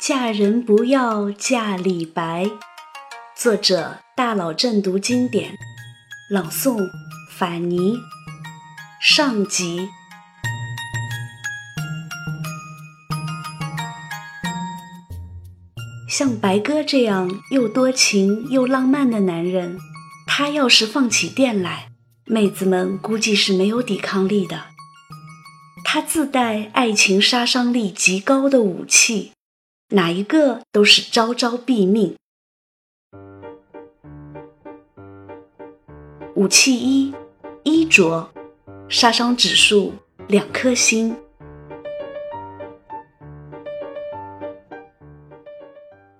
嫁人不要嫁李白。作者：大佬正读经典，朗诵：法尼。上集。像白鸽这样又多情又浪漫的男人，他要是放起电来，妹子们估计是没有抵抗力的。他自带爱情杀伤力极高的武器。哪一个都是招招毙命。武器一，衣着，杀伤指数两颗星。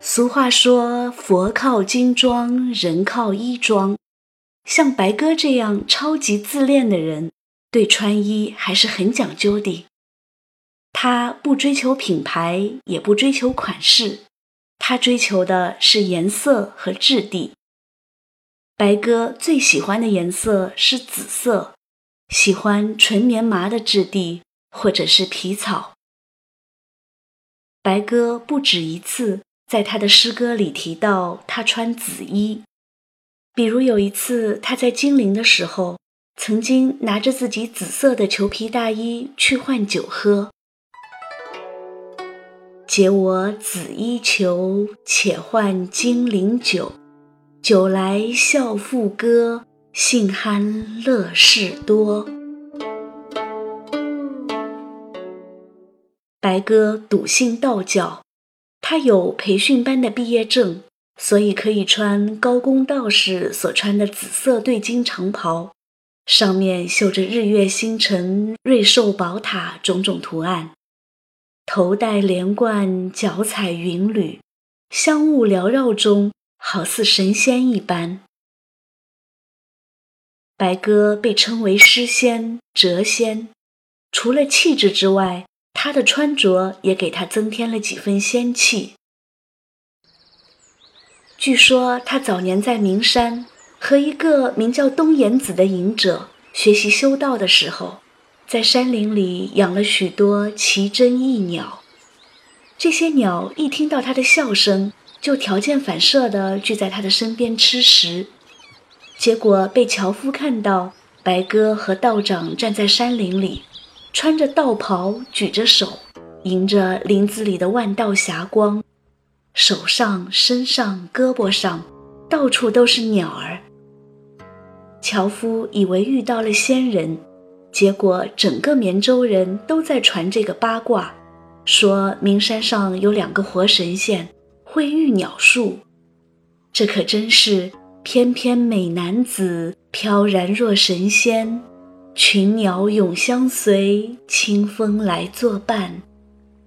俗话说：“佛靠金装，人靠衣装。”像白鸽这样超级自恋的人，对穿衣还是很讲究的。他不追求品牌，也不追求款式，他追求的是颜色和质地。白鸽最喜欢的颜色是紫色，喜欢纯棉麻的质地或者是皮草。白鸽不止一次在他的诗歌里提到他穿紫衣，比如有一次他在金陵的时候，曾经拿着自己紫色的裘皮大衣去换酒喝。解我紫衣裘，且换金陵酒。酒来笑复歌，信酣乐事多。白鸽笃信道教，他有培训班的毕业证，所以可以穿高公道士所穿的紫色对襟长袍，上面绣着日月星辰、瑞兽宝塔种种图案。头戴连冠，脚踩云履，香雾缭绕中，好似神仙一般。白鸽被称为诗仙、谪仙，除了气质之外，他的穿着也给他增添了几分仙气。据说他早年在名山和一个名叫东岩子的隐者学习修道的时候。在山林里养了许多奇珍异鸟，这些鸟一听到他的笑声，就条件反射地聚在他的身边吃食。结果被樵夫看到，白鸽和道长站在山林里，穿着道袍，举着手，迎着林子里的万道霞光，手上、身上、胳膊上，到处都是鸟儿。樵夫以为遇到了仙人。结果，整个绵州人都在传这个八卦，说名山上有两个活神仙会育鸟术。这可真是翩翩美男子，飘然若神仙，群鸟永相随，清风来作伴，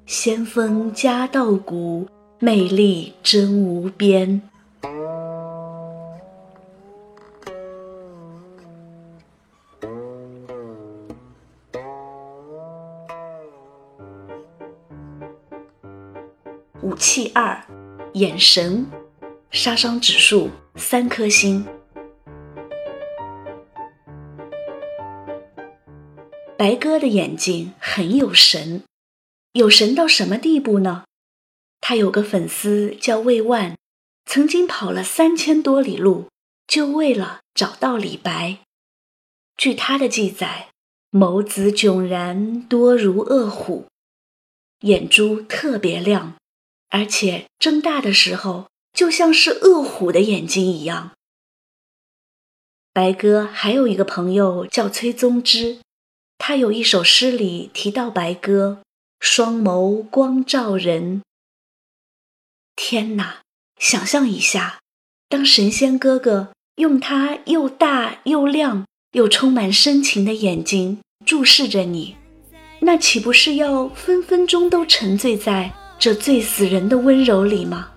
仙风夹道骨，魅力真无边。气二，眼神，杀伤指数三颗星。白鸽的眼睛很有神，有神到什么地步呢？他有个粉丝叫魏万，曾经跑了三千多里路，就为了找到李白。据他的记载，眸子炯然，多如恶虎，眼珠特别亮。而且睁大的时候，就像是恶虎的眼睛一样。白鸽还有一个朋友叫崔宗之，他有一首诗里提到白鸽，双眸光照人。天哪，想象一下，当神仙哥哥用他又大又亮又充满深情的眼睛注视着你，那岂不是要分分钟都沉醉在？这最死人的温柔里吗？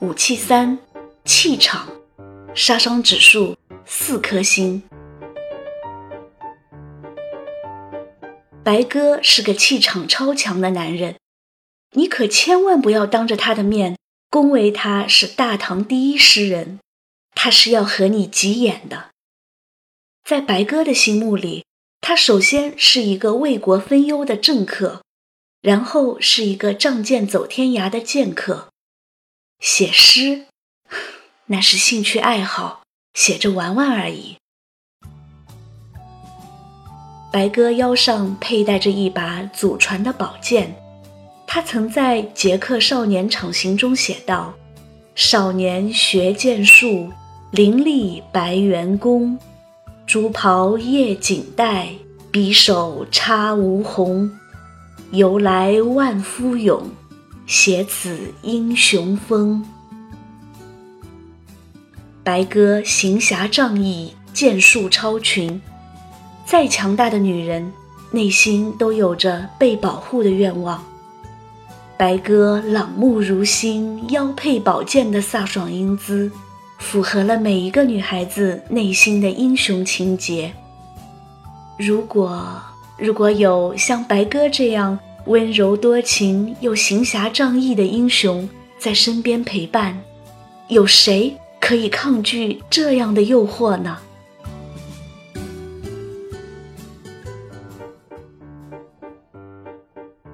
武器三，气场，杀伤指数四颗星。白鸽是个气场超强的男人，你可千万不要当着他的面恭维他是大唐第一诗人，他是要和你急眼的。在白鸽的心目里，他首先是一个为国分忧的政客，然后是一个仗剑走天涯的剑客。写诗，那是兴趣爱好，写着玩玩而已。白鸽腰上佩戴着一把祖传的宝剑，他曾在《捷克少年场行》中写道：“少年学剑术，凌厉白猿弓，朱袍叶锦带，匕首插吴红，由来万夫勇。”写此英雄风，白鸽行侠仗义，剑术超群。再强大的女人，内心都有着被保护的愿望。白鸽朗目如星，腰佩宝剑的飒爽英姿，符合了每一个女孩子内心的英雄情节。如果如果有像白鸽这样，温柔多情又行侠仗义的英雄在身边陪伴，有谁可以抗拒这样的诱惑呢？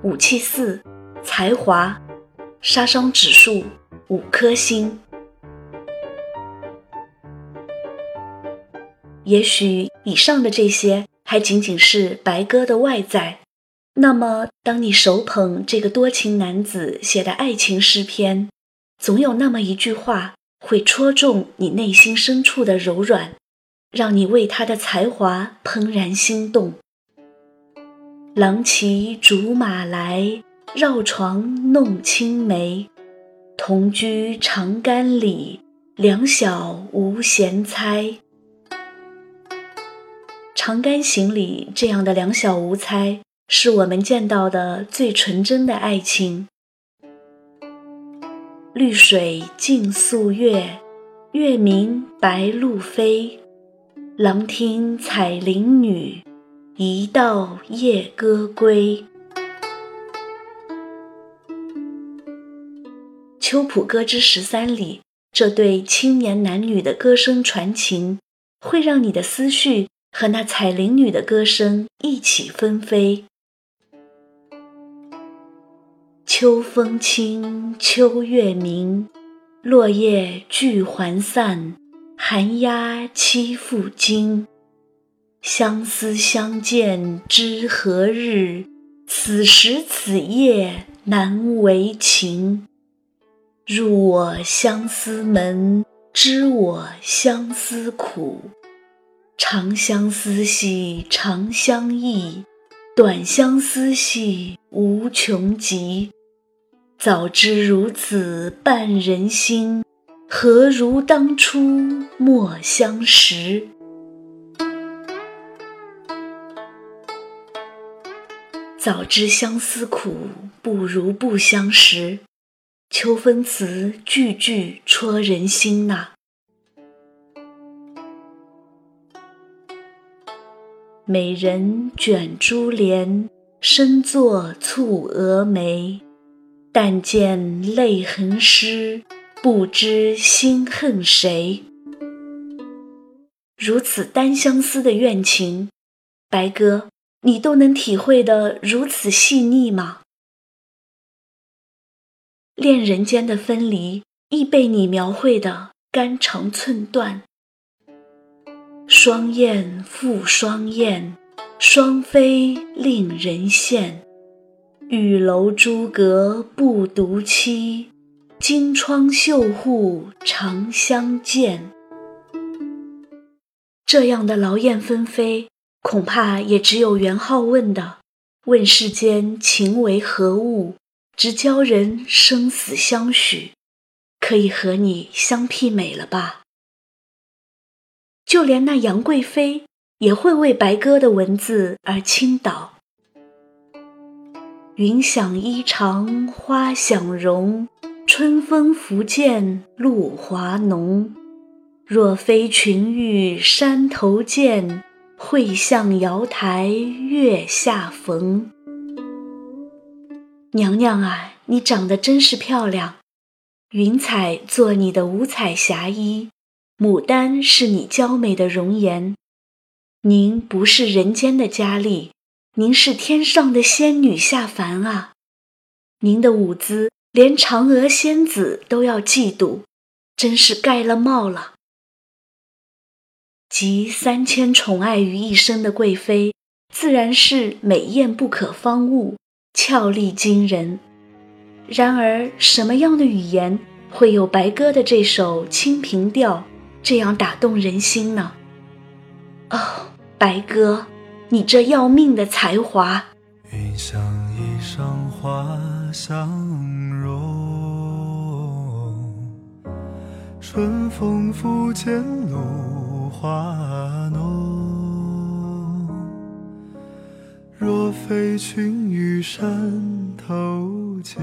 武器四，才华，杀伤指数五颗星。也许以上的这些还仅仅是白鸽的外在。那么，当你手捧这个多情男子写的爱情诗篇，总有那么一句话会戳中你内心深处的柔软，让你为他的才华怦然心动。郎骑竹马来，绕床弄青梅。同居长干里，两小无嫌猜。长干行里这样的两小无猜。是我们见到的最纯真的爱情。绿水静宿月，月明白鹭飞。郎听采菱女，一道夜歌归。《秋浦歌之十三》里，这对青年男女的歌声传情，会让你的思绪和那采菱女的歌声一起纷飞。秋风清，秋月明，落叶聚还散，寒鸦栖复惊。相思相见知何日？此时此夜难为情。入我相思门，知我相思苦。长相思兮长相忆，短相思兮无穷极。早知如此绊人心，何如当初莫相识？早知相思苦，不如不相识。秋风词句句戳人心呐。美人卷珠帘，深坐蹙蛾眉。但见泪痕湿，不知心恨谁。如此单相思的怨情，白鸽，你都能体会得如此细腻吗？恋人间的分离，亦被你描绘得肝肠寸断。双燕复双燕，双飞令人羡。玉楼朱阁不独栖，金窗绣户常相见。这样的劳燕分飞，恐怕也只有元好问的“问世间情为何物，直教人生死相许”，可以和你相媲美了吧？就连那杨贵妃也会为白鸽的文字而倾倒。云想衣裳花想容，春风拂槛露华浓。若非群玉山头见，会向瑶台月下逢。娘娘啊，你长得真是漂亮。云彩做你的五彩霞衣，牡丹是你娇美的容颜。您不是人间的佳丽，您是天上的仙女下凡啊！您的舞姿连嫦娥仙子都要嫉妒，真是盖了帽了。集三千宠爱于一身的贵妃，自然是美艳不可方物，俏丽惊人。然而，什么样的语言会有白鸽的这首《清平调》这样打动人心呢？哦，白鸽，你这要命的才华！云想衣裳花相融，春风拂槛露。华浓，若非群玉山头见，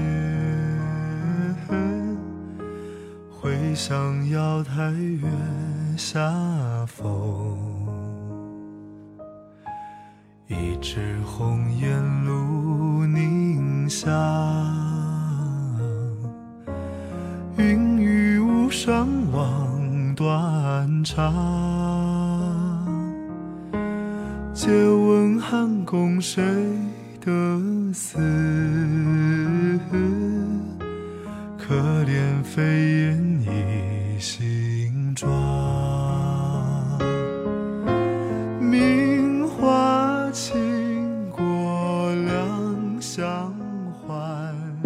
会向瑶台月下逢。一枝红艳露凝香，云雨巫山望断肠。借问汉宫谁得似？可怜飞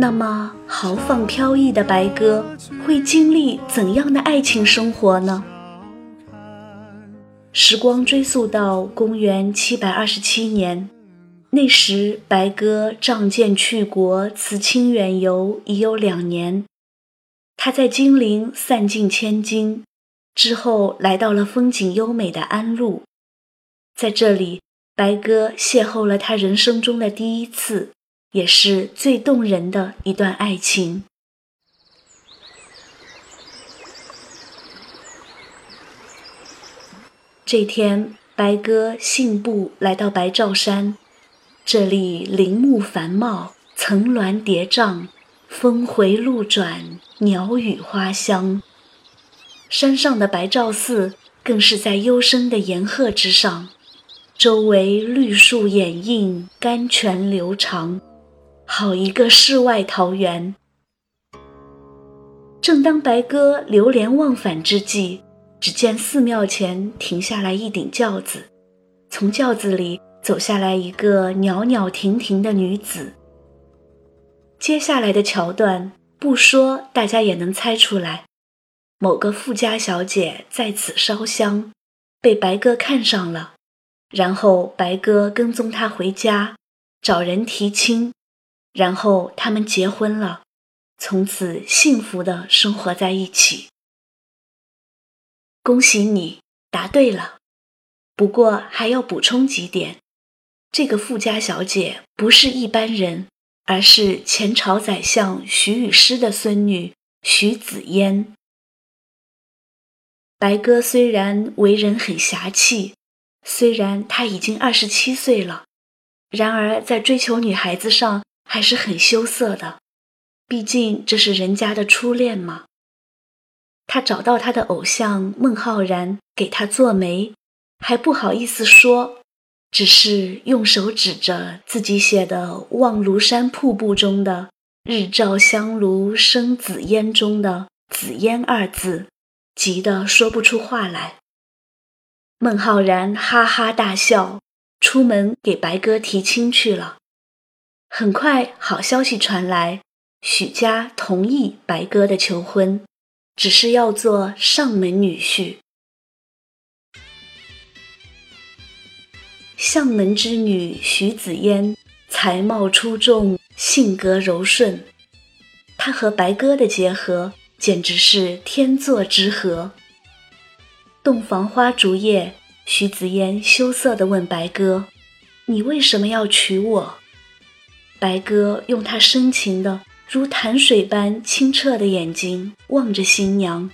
那么豪放飘逸的白鸽，会经历怎样的爱情生活呢？时光追溯到公元七百二十七年，那时白鸽仗剑去国，辞亲远游已有两年。他在金陵散尽千金，之后来到了风景优美的安陆，在这里，白鸽邂逅了他人生中的第一次，也是最动人的一段爱情。这天，白鸽信步来到白兆山，这里林木繁茂，层峦叠嶂，峰回路转，鸟语花香。山上的白兆寺更是在幽深的岩壑之上，周围绿树掩映，甘泉流长，好一个世外桃源。正当白鸽流连忘返之际，只见寺庙前停下来一顶轿子，从轿子里走下来一个袅袅婷婷的女子。接下来的桥段不说，大家也能猜出来，某个富家小姐在此烧香，被白鸽看上了，然后白鸽跟踪她回家，找人提亲，然后他们结婚了，从此幸福的生活在一起。恭喜你答对了，不过还要补充几点。这个富家小姐不是一般人，而是前朝宰相徐雨师的孙女徐子嫣。白鸽虽然为人很侠气，虽然他已经二十七岁了，然而在追求女孩子上还是很羞涩的，毕竟这是人家的初恋嘛。他找到他的偶像孟浩然，给他做媒，还不好意思说，只是用手指着自己写的《望庐山瀑布》中的“日照香炉生紫烟”中的“紫烟”二字，急得说不出话来。孟浩然哈哈大笑，出门给白鸽提亲去了。很快，好消息传来，许家同意白鸽的求婚。只是要做上门女婿。相门之女徐子嫣，才貌出众，性格柔顺，她和白鸽的结合简直是天作之合。洞房花烛夜，徐子嫣羞涩地问白鸽：“你为什么要娶我？”白鸽用他深情的。如潭水般清澈的眼睛望着新娘，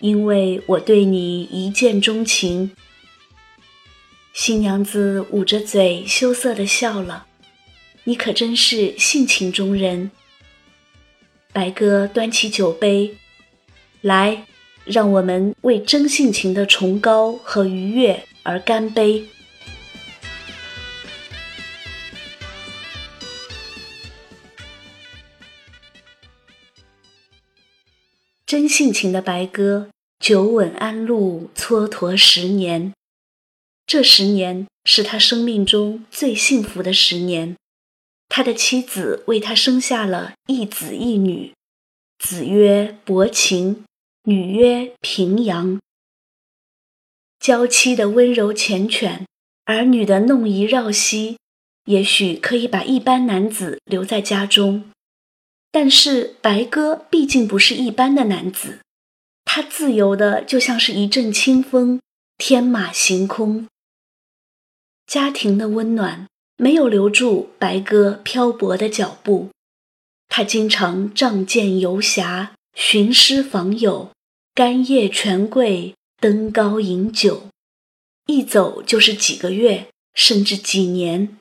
因为我对你一见钟情。新娘子捂着嘴羞涩地笑了，你可真是性情中人。白鸽端起酒杯，来，让我们为真性情的崇高和愉悦而干杯。真性情的白鸽，久稳安陆，蹉跎十年。这十年是他生命中最幸福的十年，他的妻子为他生下了一子一女，子曰伯禽，女曰平阳。娇妻的温柔缱绻，儿女的弄仪绕膝，也许可以把一般男子留在家中，但是白鸽毕竟不是一般的男子，他自由的就像是一阵清风，天马行空。家庭的温暖没有留住白鸽漂泊的脚步，他经常仗剑游侠、寻师访友、干夜权贵、登高饮酒，一走就是几个月，甚至几年。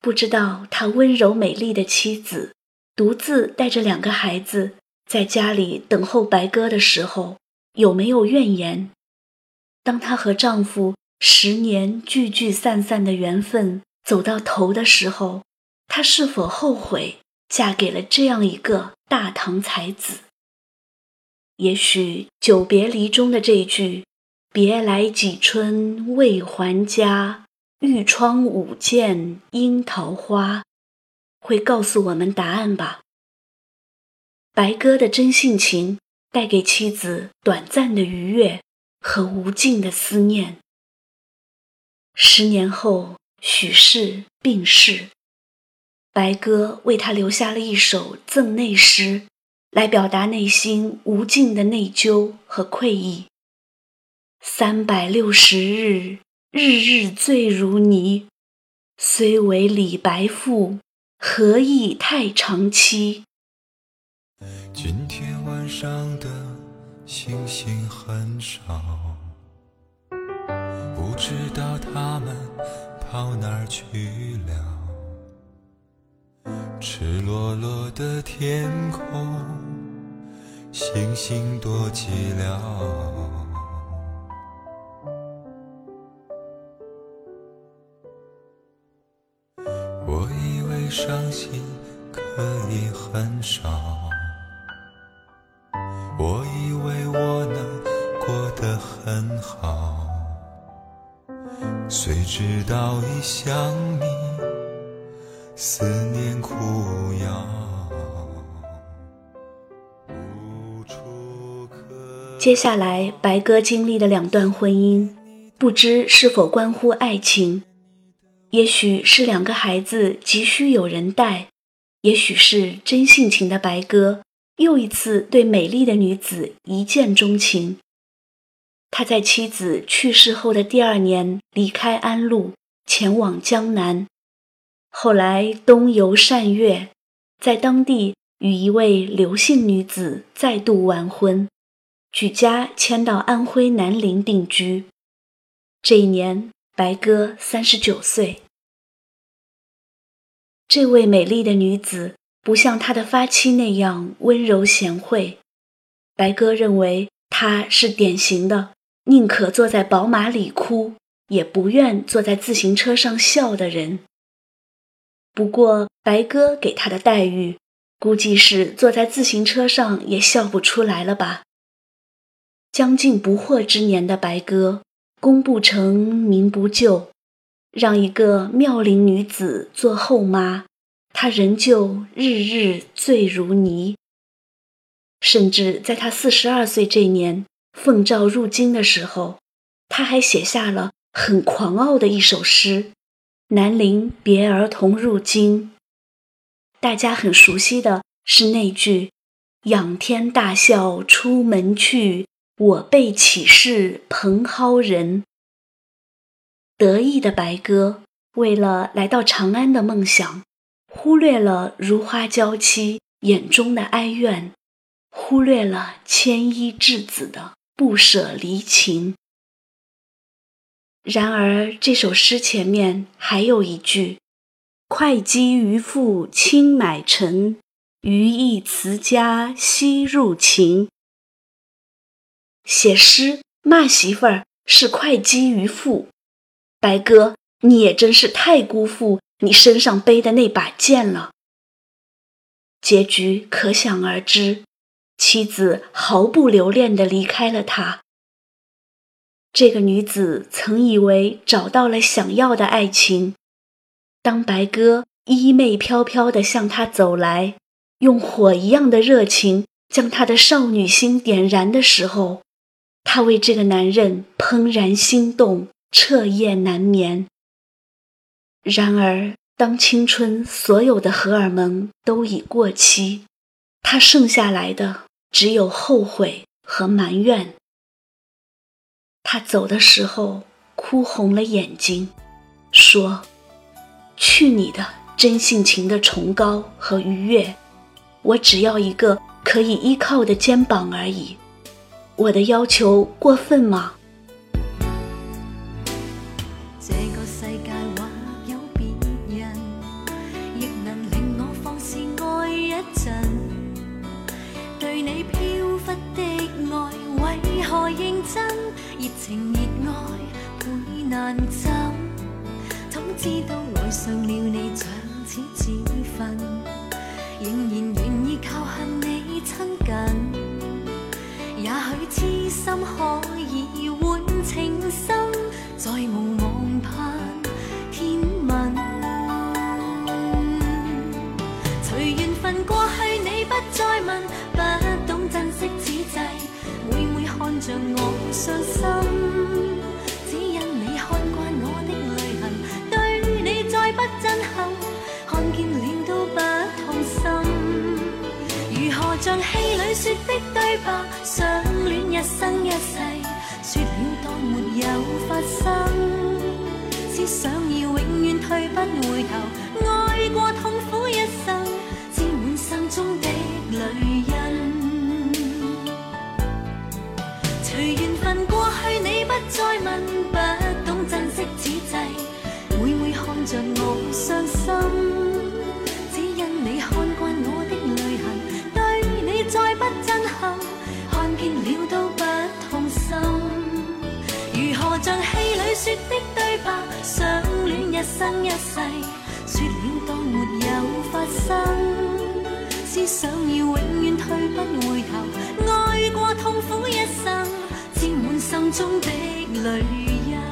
不知道他温柔美丽的妻子独自带着两个孩子在家里等候白鸽的时候，有没有怨言？当她和丈夫。十年聚聚散散的缘分走到头的时候，她是否后悔嫁给了这样一个大唐才子？也许久别离中的这一句“别来几春未还家，玉窗舞剑樱桃花”会告诉我们答案吧。白鸽的真性情带给妻子短暂的愉悦和无尽的思念。十年后，许氏病逝，白鸽为他留下了一首赠内诗，来表达内心无尽的内疚和愧意。三百六十日，日日醉如泥，虽为李白赋，何以太长期？今天晚上的星星很少。不知道他们跑哪儿去了。赤裸裸的天空，星星多寂寥。直到一想你，思念苦药。接下来，白鸽经历的两段婚姻，不知是否关乎爱情，也许是两个孩子急需有人带，也许是真性情的白鸽又一次对美丽的女子一见钟情。他在妻子去世后的第二年离开安陆，前往江南，后来东游善越，在当地与一位刘姓女子再度完婚，举家迁到安徽南陵定居。这一年，白鸽三十九岁。这位美丽的女子不像她的发妻那样温柔贤惠，白鸽认为她是典型的。宁可坐在宝马里哭，也不愿坐在自行车上笑的人。不过，白鸽给他的待遇，估计是坐在自行车上也笑不出来了吧。将近不惑之年的白鸽，功不成名不就，让一个妙龄女子做后妈，他仍旧日日醉如泥。甚至在他四十二岁这年。奉诏入京的时候，他还写下了很狂傲的一首诗：“南陵别儿童入京。”大家很熟悉的是那句：“仰天大笑出门去，我辈岂是蓬蒿人。”得意的白鸽为了来到长安的梦想，忽略了如花娇妻眼中的哀怨，忽略了牵衣稚子的不舍离情。然而，这首诗前面还有一句：“会稽渔父轻买臣，余亦辞家西入秦。”写诗骂媳妇儿是会稽渔父，白哥，你也真是太辜负你身上背的那把剑了。结局可想而知，妻子毫不留恋地离开了他。这个女子曾以为找到了想要的爱情，当白鸽衣袂飘飘地向她走来，用火一样的热情将她的少女心点燃的时候，她为这个男人怦然心动，彻夜难眠。然而，当青春所有的荷尔蒙都已过期，她剩下来的只有后悔和埋怨。他走的时候哭红了眼睛，说：“去你的真性情的崇高和愉悦！我只要一个可以依靠的肩膀而已。我的要求过分吗？”这个世界或有情热爱会难枕，怎知道爱上了你像此自焚，仍然愿意靠向你亲近。也许痴心可以换情深，再无望盼天问。随缘分过去，你不再问，着我。伤心，只因你看惯我的泪痕，对你再不震撼，看见了都不痛心。如何像戏里说的对白，相恋一生一世，说了当没有发生，只想要永远退不回头，爱过痛苦一生，沾满心中的泪印过去你不。再问，不懂珍惜此际，每每看着我伤心，只因你看惯我的泪痕，对你再不震撼，看见了都不痛心。如何像戏里说的对白，相恋一生一世，说了当没有发生，只想要永远退不回头，爱过痛苦一生。心中的泪印。